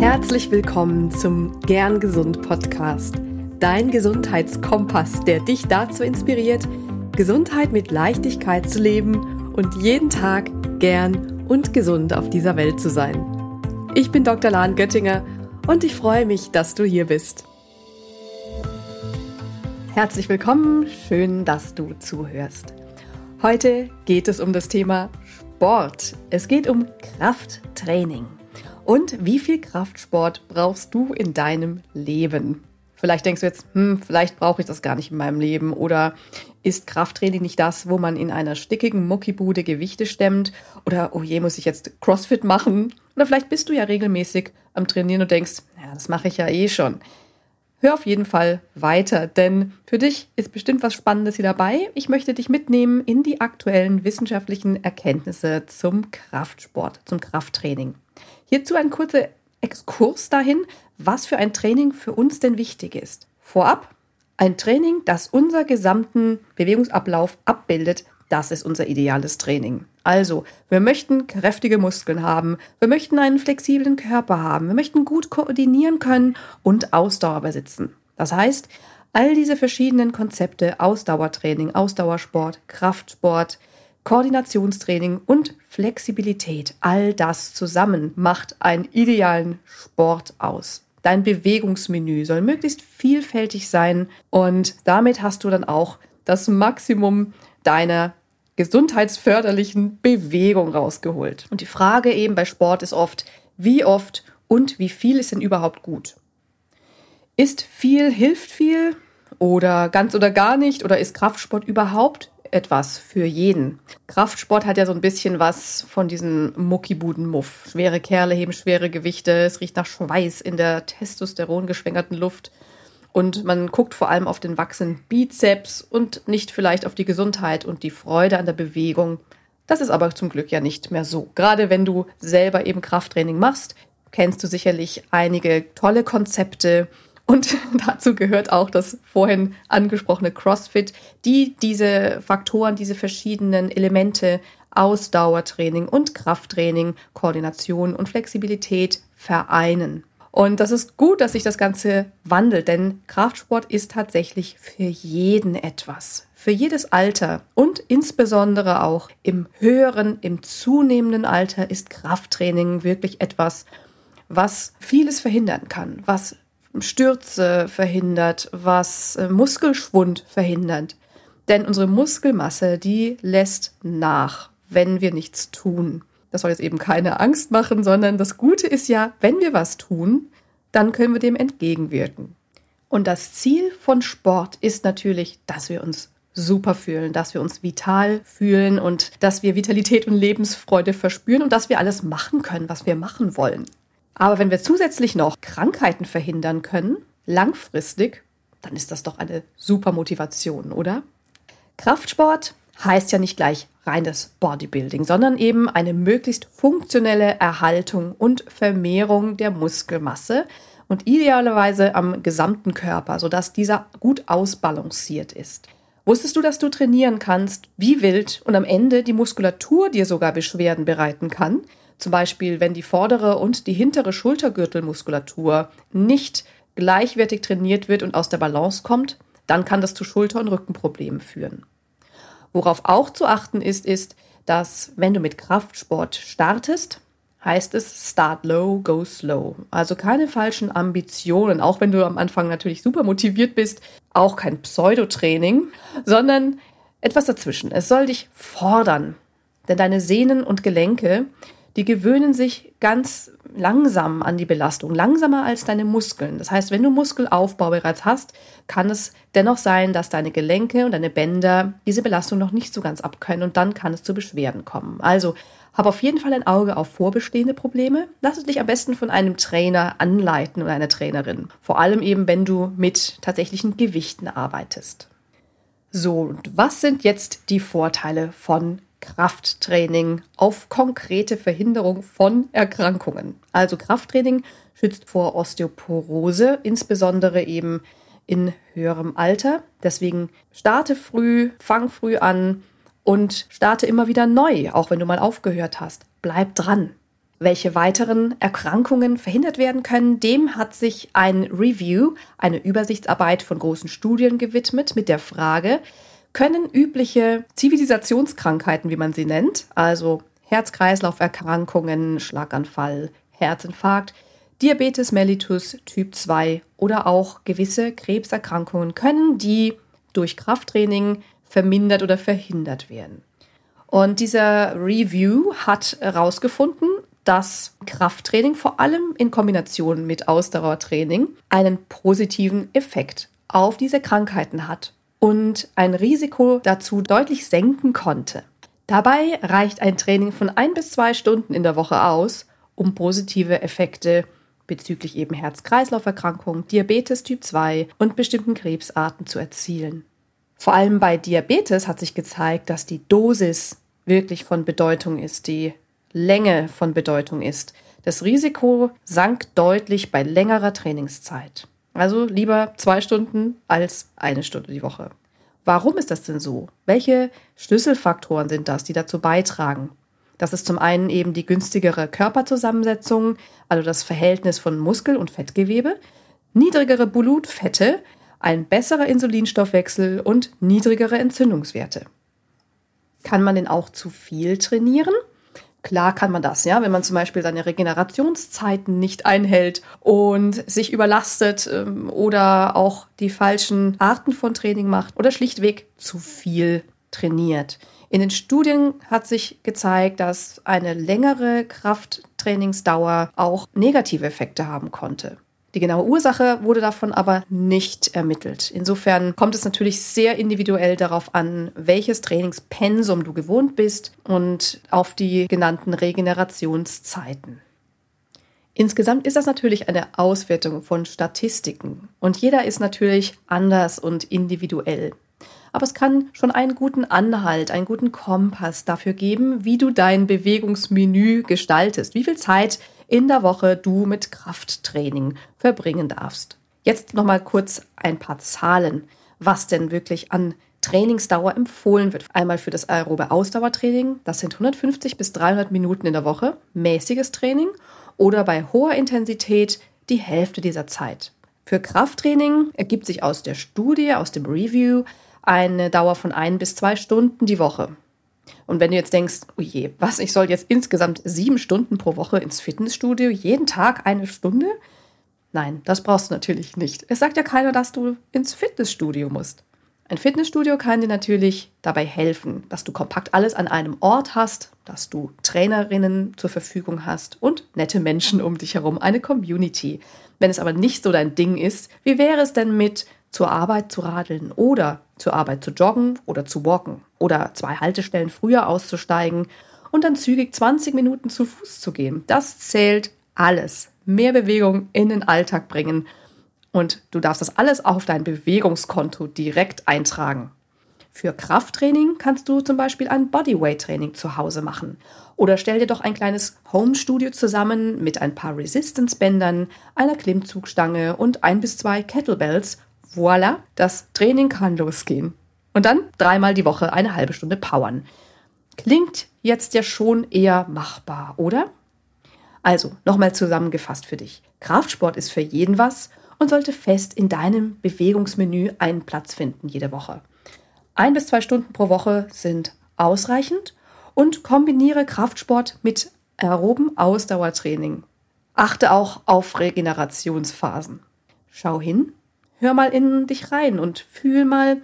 Herzlich willkommen zum Gern Gesund Podcast, dein Gesundheitskompass, der dich dazu inspiriert, Gesundheit mit Leichtigkeit zu leben und jeden Tag gern und gesund auf dieser Welt zu sein. Ich bin Dr. Lahn Göttinger und ich freue mich, dass du hier bist. Herzlich willkommen, schön, dass du zuhörst. Heute geht es um das Thema Sport. Es geht um Krafttraining. Und wie viel Kraftsport brauchst du in deinem Leben? Vielleicht denkst du jetzt, hm, vielleicht brauche ich das gar nicht in meinem Leben. Oder ist Krafttraining nicht das, wo man in einer stickigen Muckibude Gewichte stemmt? Oder, oh je, muss ich jetzt CrossFit machen? Oder vielleicht bist du ja regelmäßig am Trainieren und denkst, ja, das mache ich ja eh schon. Hör auf jeden Fall weiter, denn für dich ist bestimmt was Spannendes hier dabei. Ich möchte dich mitnehmen in die aktuellen wissenschaftlichen Erkenntnisse zum Kraftsport, zum Krafttraining. Hierzu ein kurzer Exkurs dahin, was für ein Training für uns denn wichtig ist. Vorab, ein Training, das unser gesamten Bewegungsablauf abbildet, das ist unser ideales Training. Also, wir möchten kräftige Muskeln haben, wir möchten einen flexiblen Körper haben, wir möchten gut koordinieren können und Ausdauer besitzen. Das heißt, all diese verschiedenen Konzepte, Ausdauertraining, Ausdauersport, Kraftsport, Koordinationstraining und Flexibilität, all das zusammen macht einen idealen Sport aus. Dein Bewegungsmenü soll möglichst vielfältig sein und damit hast du dann auch das Maximum deiner gesundheitsförderlichen Bewegung rausgeholt. Und die Frage eben bei Sport ist oft, wie oft und wie viel ist denn überhaupt gut? Ist viel, hilft viel oder ganz oder gar nicht oder ist Kraftsport überhaupt etwas für jeden. Kraftsport hat ja so ein bisschen was von diesem Muckibuden-Muff. Schwere Kerle heben schwere Gewichte, es riecht nach Schweiß in der Testosteron geschwängerten Luft. Und man guckt vor allem auf den wachsenden Bizeps und nicht vielleicht auf die Gesundheit und die Freude an der Bewegung. Das ist aber zum Glück ja nicht mehr so. Gerade wenn du selber eben Krafttraining machst, kennst du sicherlich einige tolle Konzepte, und dazu gehört auch das vorhin angesprochene CrossFit, die diese Faktoren, diese verschiedenen Elemente Ausdauertraining und Krafttraining, Koordination und Flexibilität vereinen. Und das ist gut, dass sich das Ganze wandelt, denn Kraftsport ist tatsächlich für jeden etwas. Für jedes Alter und insbesondere auch im höheren, im zunehmenden Alter ist Krafttraining wirklich etwas, was vieles verhindern kann, was Stürze verhindert, was äh, Muskelschwund verhindert. Denn unsere Muskelmasse, die lässt nach, wenn wir nichts tun. Das soll jetzt eben keine Angst machen, sondern das Gute ist ja, wenn wir was tun, dann können wir dem entgegenwirken. Und das Ziel von Sport ist natürlich, dass wir uns super fühlen, dass wir uns vital fühlen und dass wir Vitalität und Lebensfreude verspüren und dass wir alles machen können, was wir machen wollen. Aber wenn wir zusätzlich noch Krankheiten verhindern können, langfristig, dann ist das doch eine super Motivation, oder? Kraftsport heißt ja nicht gleich reines Bodybuilding, sondern eben eine möglichst funktionelle Erhaltung und Vermehrung der Muskelmasse und idealerweise am gesamten Körper, sodass dieser gut ausbalanciert ist. Wusstest du, dass du trainieren kannst wie wild und am Ende die Muskulatur dir sogar Beschwerden bereiten kann? Zum Beispiel, wenn die vordere und die hintere Schultergürtelmuskulatur nicht gleichwertig trainiert wird und aus der Balance kommt, dann kann das zu Schulter- und Rückenproblemen führen. Worauf auch zu achten ist, ist, dass wenn du mit Kraftsport startest, heißt es Start low, go slow. Also keine falschen Ambitionen, auch wenn du am Anfang natürlich super motiviert bist, auch kein Pseudotraining, sondern etwas dazwischen. Es soll dich fordern, denn deine Sehnen und Gelenke, die gewöhnen sich ganz langsam an die Belastung, langsamer als deine Muskeln. Das heißt, wenn du Muskelaufbau bereits hast, kann es dennoch sein, dass deine Gelenke und deine Bänder diese Belastung noch nicht so ganz abkönnen und dann kann es zu Beschwerden kommen. Also hab auf jeden Fall ein Auge auf vorbestehende Probleme. Lass es dich am besten von einem Trainer anleiten oder einer Trainerin. Vor allem eben, wenn du mit tatsächlichen Gewichten arbeitest. So, und was sind jetzt die Vorteile von Krafttraining auf konkrete Verhinderung von Erkrankungen. Also Krafttraining schützt vor Osteoporose, insbesondere eben in höherem Alter. Deswegen starte früh, fang früh an und starte immer wieder neu, auch wenn du mal aufgehört hast. Bleib dran. welche weiteren Erkrankungen verhindert werden können, dem hat sich ein Review, eine Übersichtsarbeit von großen Studien gewidmet mit der Frage, können übliche Zivilisationskrankheiten, wie man sie nennt, also Herz-Kreislauf-Erkrankungen, Schlaganfall, Herzinfarkt, Diabetes mellitus Typ 2 oder auch gewisse Krebserkrankungen können, die durch Krafttraining vermindert oder verhindert werden. Und dieser Review hat herausgefunden, dass Krafttraining vor allem in Kombination mit Ausdauertraining einen positiven Effekt auf diese Krankheiten hat und ein Risiko dazu deutlich senken konnte. Dabei reicht ein Training von ein bis zwei Stunden in der Woche aus, um positive Effekte bezüglich eben Herz-Kreislauf-Erkrankungen, Diabetes Typ 2 und bestimmten Krebsarten zu erzielen. Vor allem bei Diabetes hat sich gezeigt, dass die Dosis wirklich von Bedeutung ist, die Länge von Bedeutung ist. Das Risiko sank deutlich bei längerer Trainingszeit. Also lieber zwei Stunden als eine Stunde die Woche. Warum ist das denn so? Welche Schlüsselfaktoren sind das, die dazu beitragen? Das ist zum einen eben die günstigere Körperzusammensetzung, also das Verhältnis von Muskel- und Fettgewebe, niedrigere Blutfette, ein besserer Insulinstoffwechsel und niedrigere Entzündungswerte. Kann man denn auch zu viel trainieren? Klar kann man das, ja, wenn man zum Beispiel seine Regenerationszeiten nicht einhält und sich überlastet ähm, oder auch die falschen Arten von Training macht oder schlichtweg zu viel trainiert. In den Studien hat sich gezeigt, dass eine längere Krafttrainingsdauer auch negative Effekte haben konnte. Die genaue Ursache wurde davon aber nicht ermittelt. Insofern kommt es natürlich sehr individuell darauf an, welches Trainingspensum du gewohnt bist und auf die genannten Regenerationszeiten. Insgesamt ist das natürlich eine Auswertung von Statistiken und jeder ist natürlich anders und individuell. Aber es kann schon einen guten Anhalt, einen guten Kompass dafür geben, wie du dein Bewegungsmenü gestaltest, wie viel Zeit in der Woche du mit Krafttraining verbringen darfst. Jetzt nochmal kurz ein paar Zahlen, was denn wirklich an Trainingsdauer empfohlen wird. Einmal für das aerobe Ausdauertraining, das sind 150 bis 300 Minuten in der Woche, mäßiges Training oder bei hoher Intensität die Hälfte dieser Zeit. Für Krafttraining ergibt sich aus der Studie, aus dem Review, eine Dauer von ein bis zwei Stunden die Woche. Und wenn du jetzt denkst, oh was, ich soll jetzt insgesamt sieben Stunden pro Woche ins Fitnessstudio, jeden Tag eine Stunde? Nein, das brauchst du natürlich nicht. Es sagt ja keiner, dass du ins Fitnessstudio musst. Ein Fitnessstudio kann dir natürlich dabei helfen, dass du kompakt alles an einem Ort hast, dass du Trainerinnen zur Verfügung hast und nette Menschen um dich herum, eine Community. Wenn es aber nicht so dein Ding ist, wie wäre es denn mit zur Arbeit zu radeln oder zur Arbeit zu joggen oder zu walken oder zwei Haltestellen früher auszusteigen und dann zügig 20 Minuten zu Fuß zu gehen. Das zählt alles. Mehr Bewegung in den Alltag bringen und du darfst das alles auf dein Bewegungskonto direkt eintragen. Für Krafttraining kannst du zum Beispiel ein Bodyweight-Training zu Hause machen. Oder stell dir doch ein kleines Home-Studio zusammen mit ein paar Resistance-Bändern, einer Klimmzugstange und ein bis zwei Kettlebells Voila, das Training kann losgehen. Und dann dreimal die Woche eine halbe Stunde powern. Klingt jetzt ja schon eher machbar, oder? Also, nochmal zusammengefasst für dich. Kraftsport ist für jeden was und sollte fest in deinem Bewegungsmenü einen Platz finden jede Woche. Ein bis zwei Stunden pro Woche sind ausreichend und kombiniere Kraftsport mit aeroben Ausdauertraining. Achte auch auf Regenerationsphasen. Schau hin, Hör mal in dich rein und fühl mal,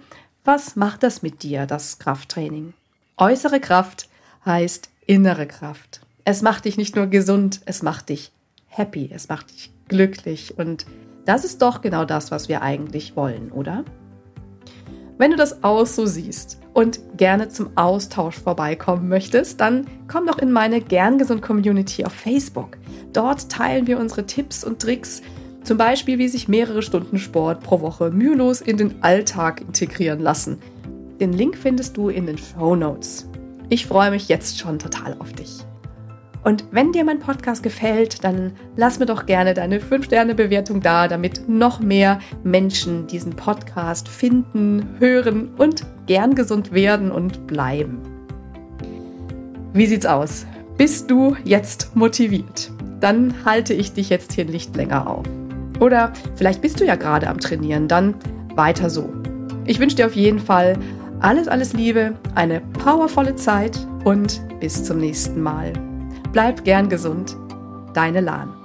was macht das mit dir, das Krafttraining? Äußere Kraft heißt innere Kraft. Es macht dich nicht nur gesund, es macht dich happy, es macht dich glücklich und das ist doch genau das, was wir eigentlich wollen, oder? Wenn du das auch so siehst und gerne zum Austausch vorbeikommen möchtest, dann komm doch in meine Gern Gesund Community auf Facebook. Dort teilen wir unsere Tipps und Tricks, zum Beispiel, wie sich mehrere Stunden Sport pro Woche mühelos in den Alltag integrieren lassen. Den Link findest du in den Show Notes. Ich freue mich jetzt schon total auf dich. Und wenn dir mein Podcast gefällt, dann lass mir doch gerne deine 5-Sterne-Bewertung da, damit noch mehr Menschen diesen Podcast finden, hören und gern gesund werden und bleiben. Wie sieht's aus? Bist du jetzt motiviert? Dann halte ich dich jetzt hier nicht länger auf. Oder vielleicht bist du ja gerade am Trainieren, dann weiter so. Ich wünsche dir auf jeden Fall alles, alles Liebe, eine powervolle Zeit und bis zum nächsten Mal. Bleib gern gesund. Deine Lahn.